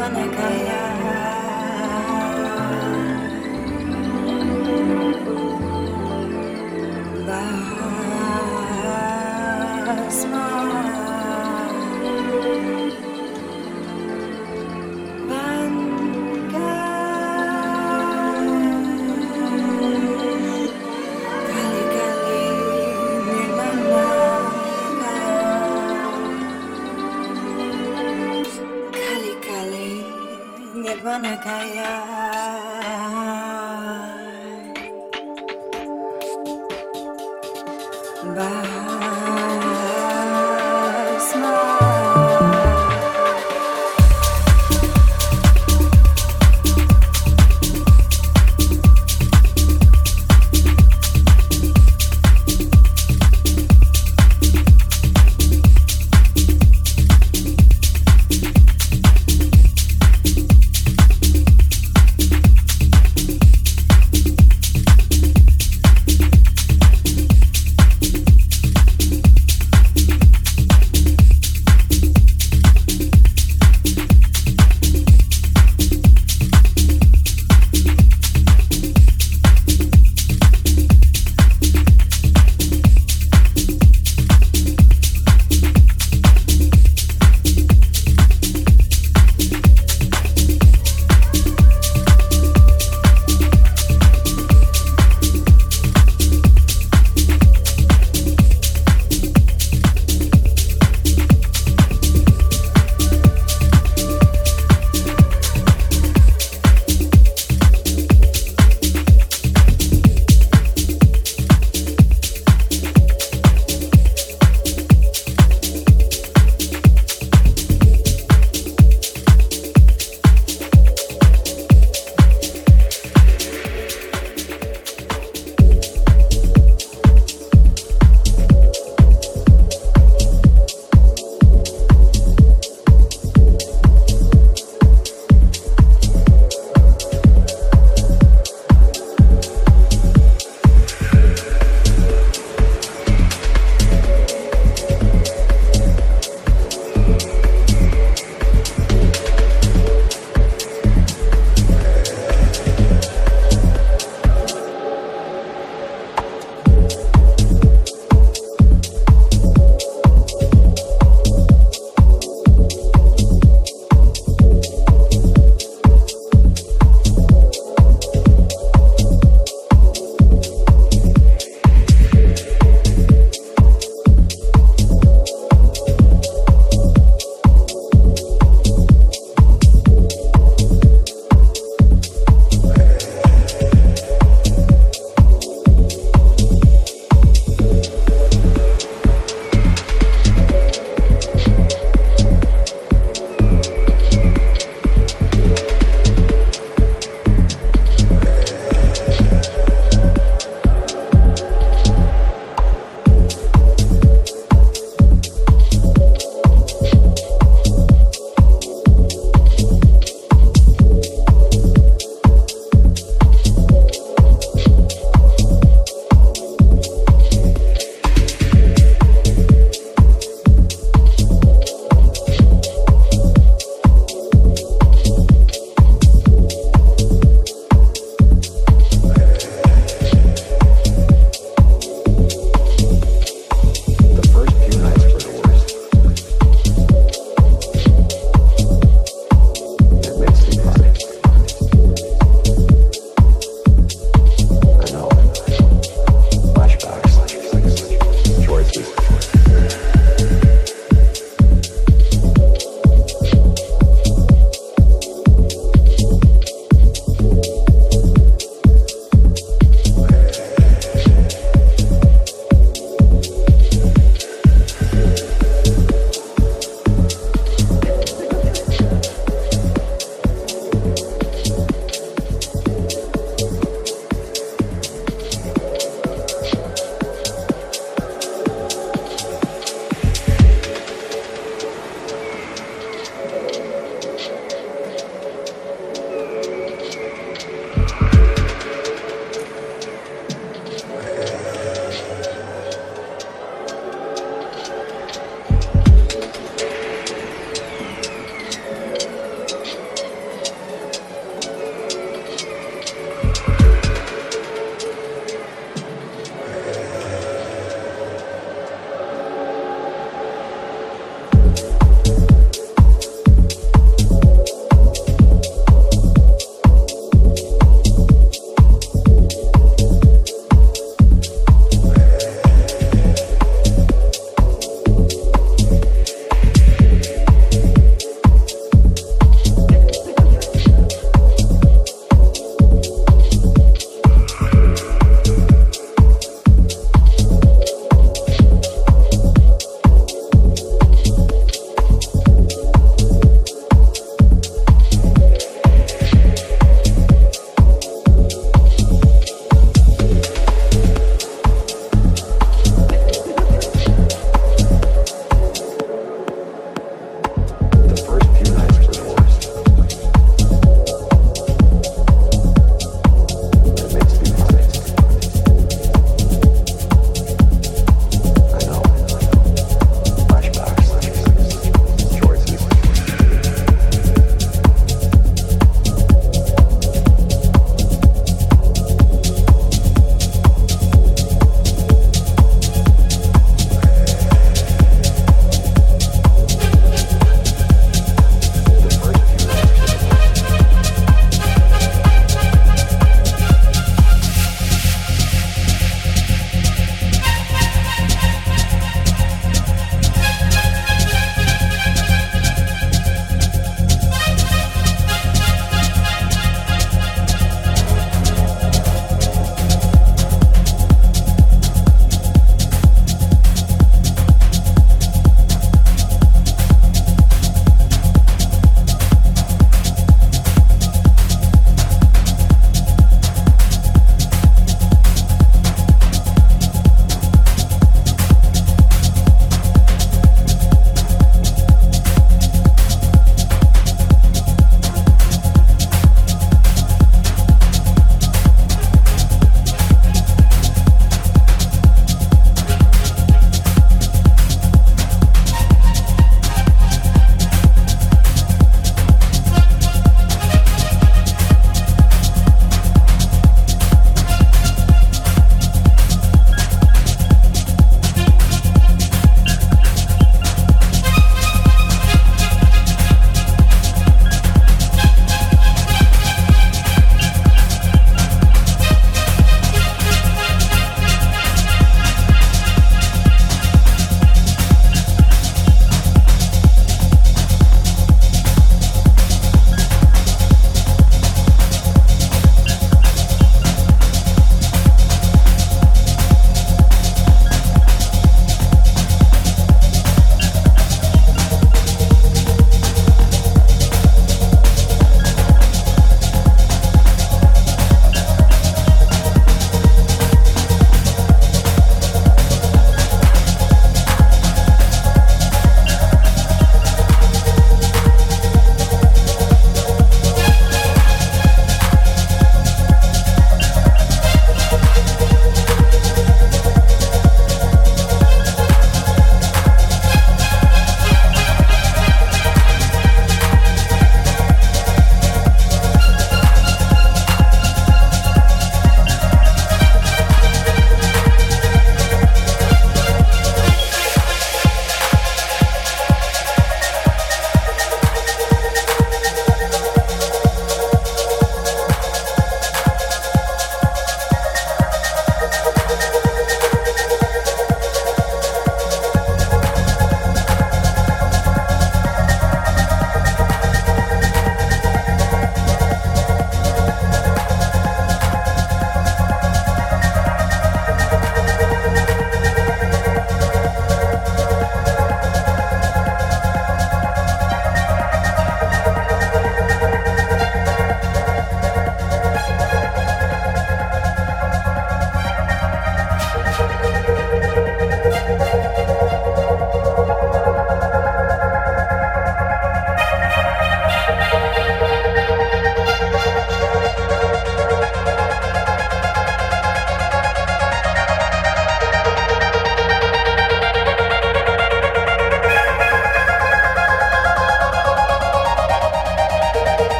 runner, kaya.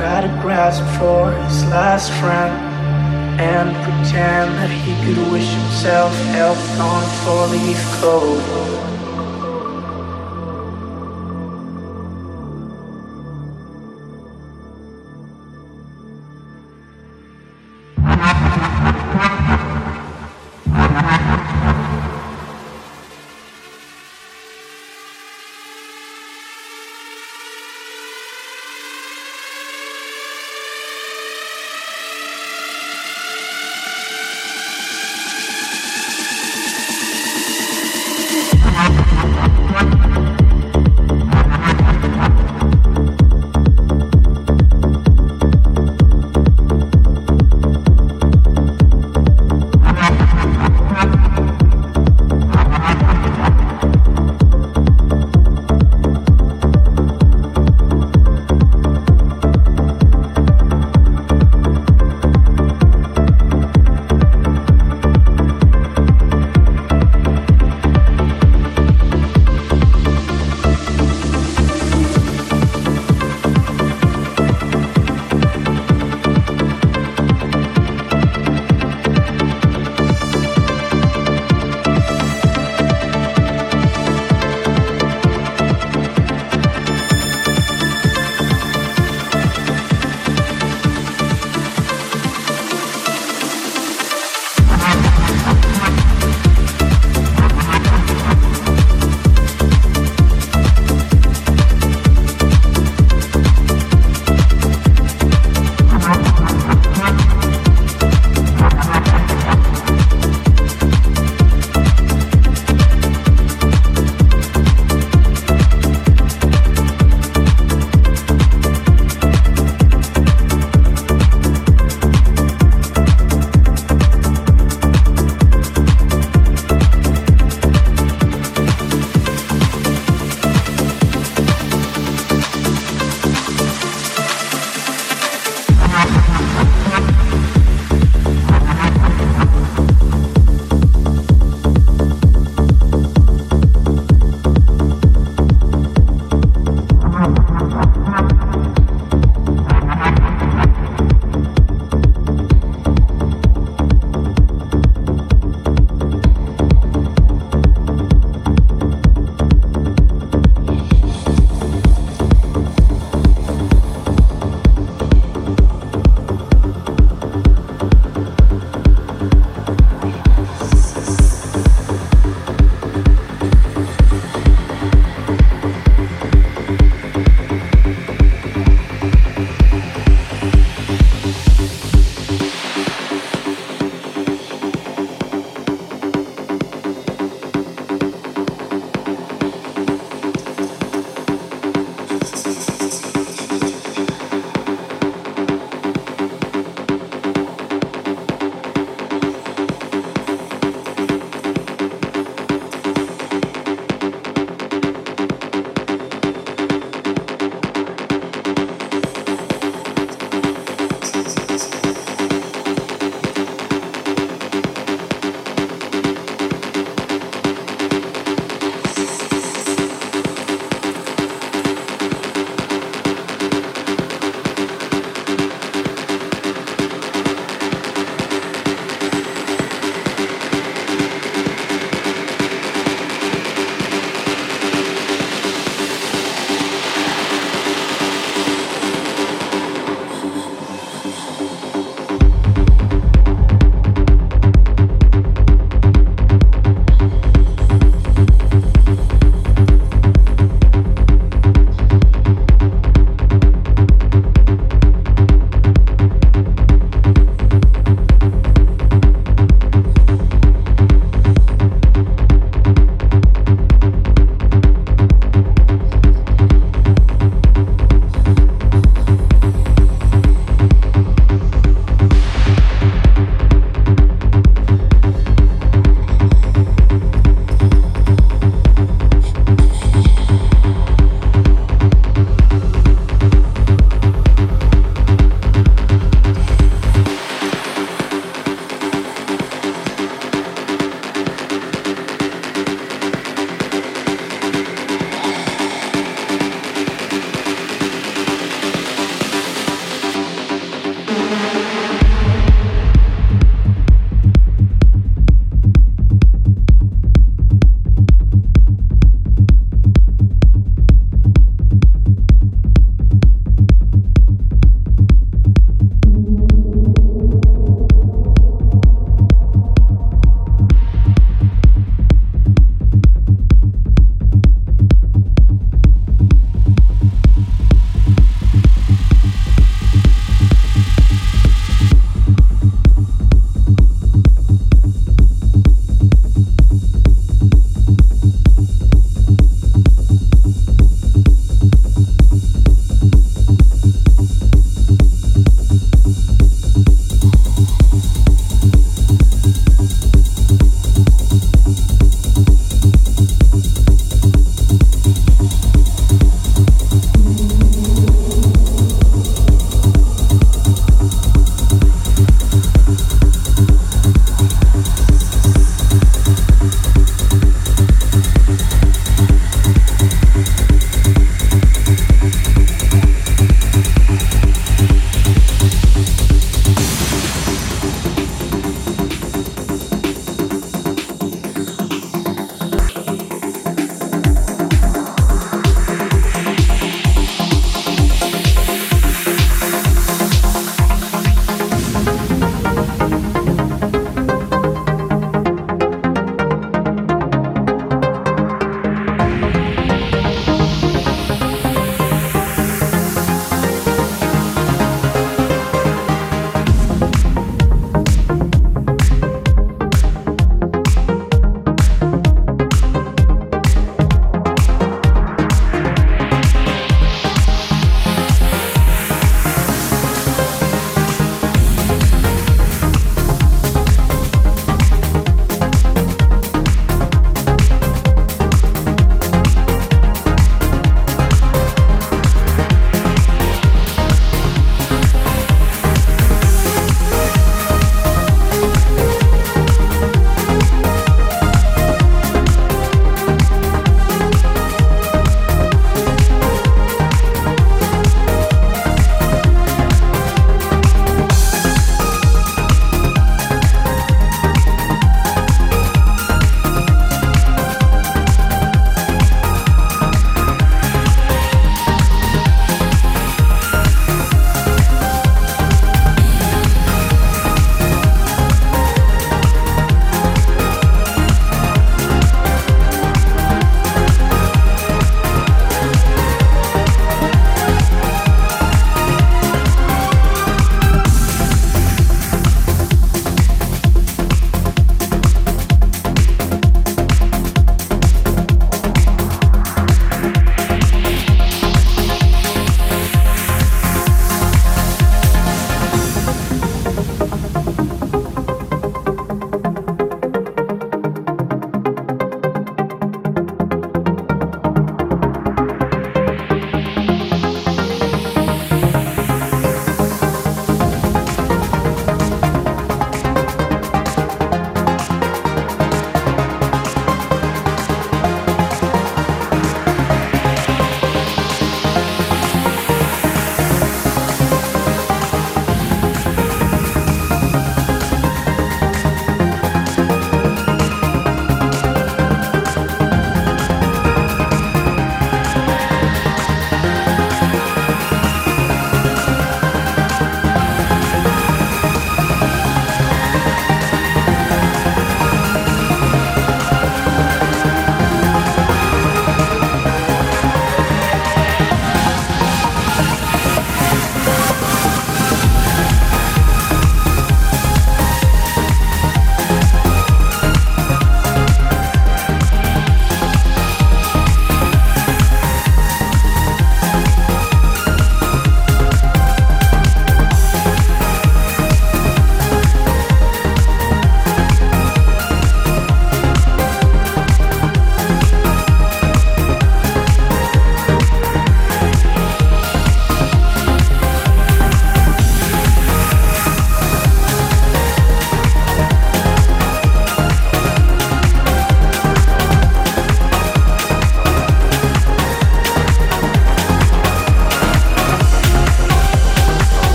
Tried to grasp for his last friend and pretend that he could wish himself health on four-leaf clover.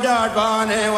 Jadvane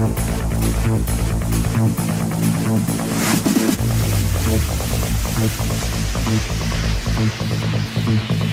Thank you.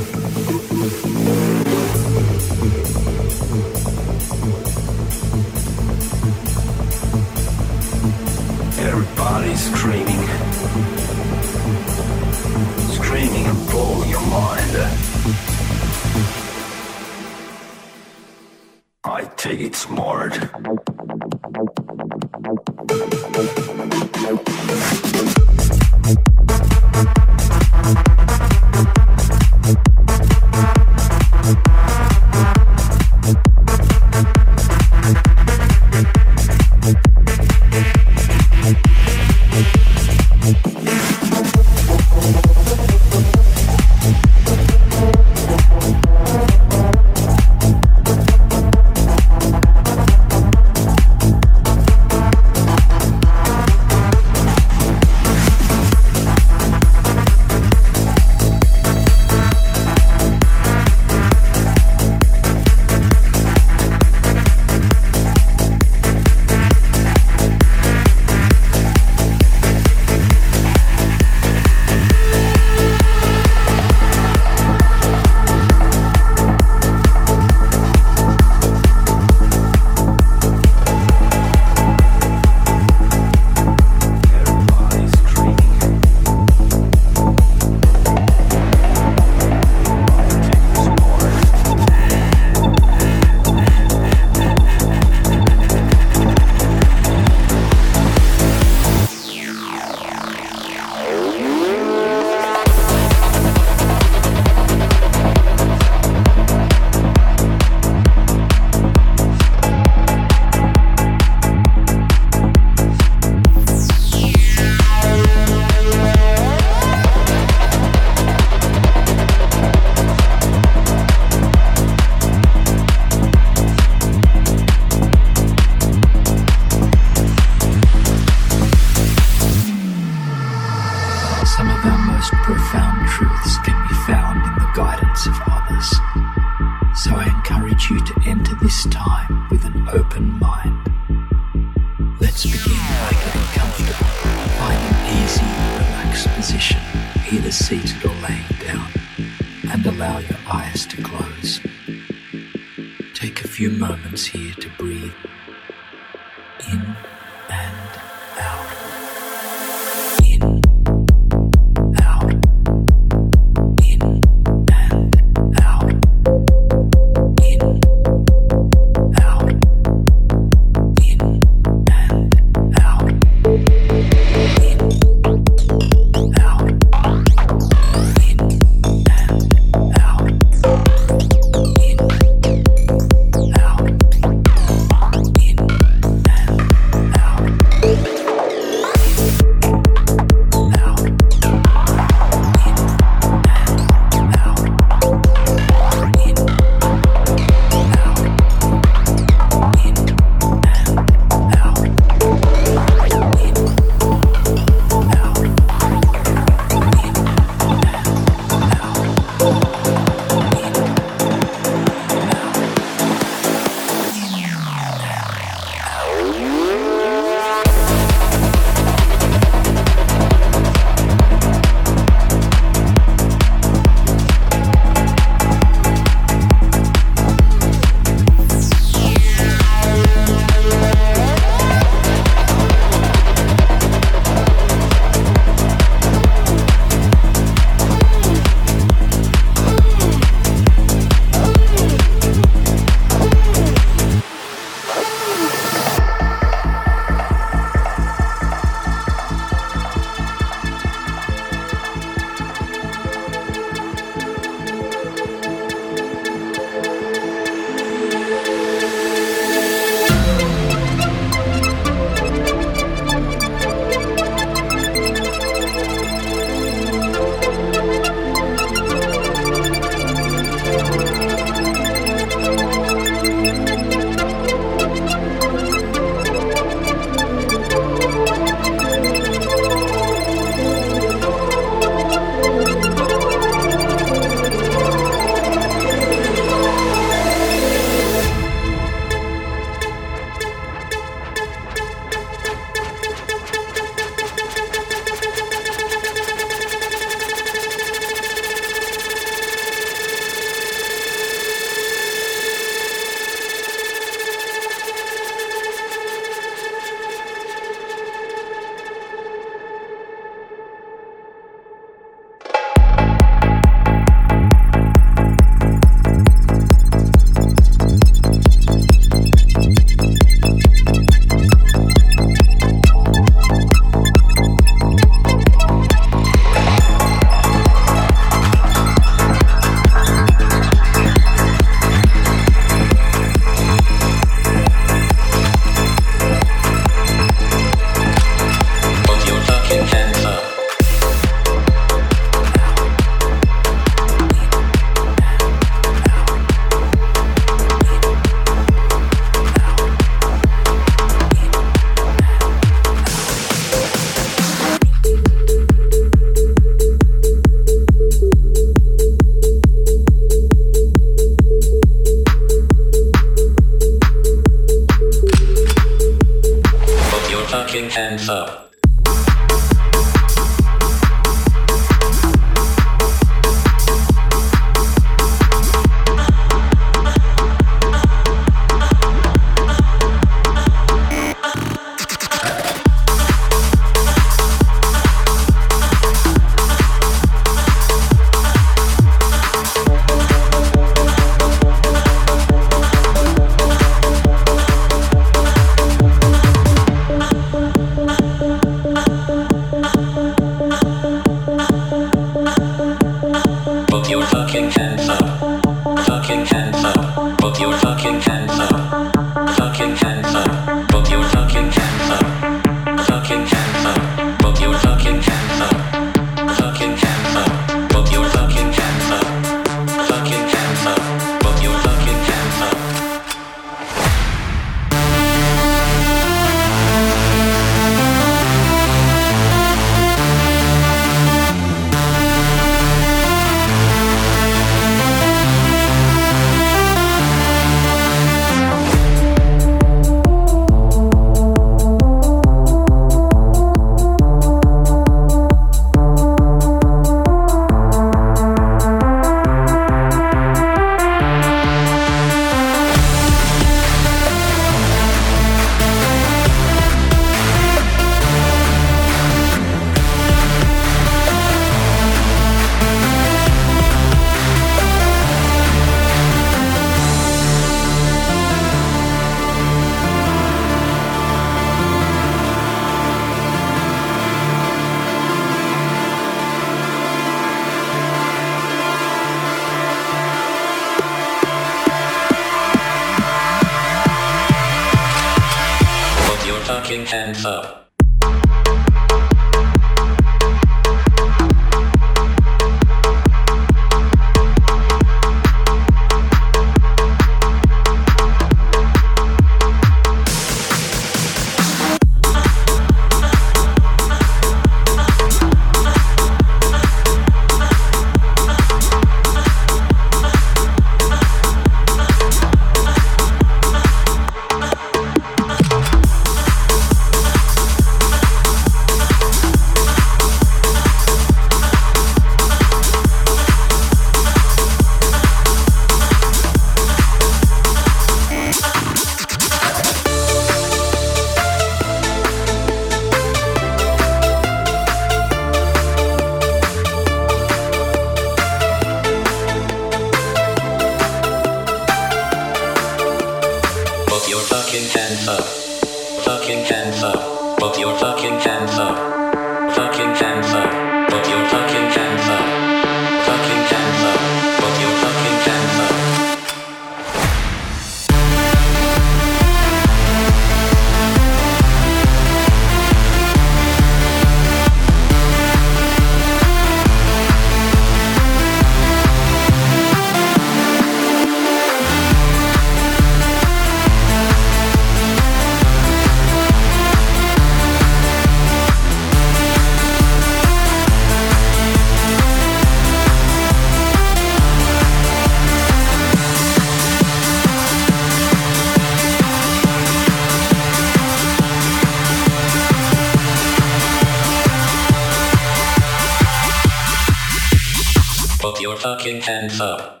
Put your fucking hands up.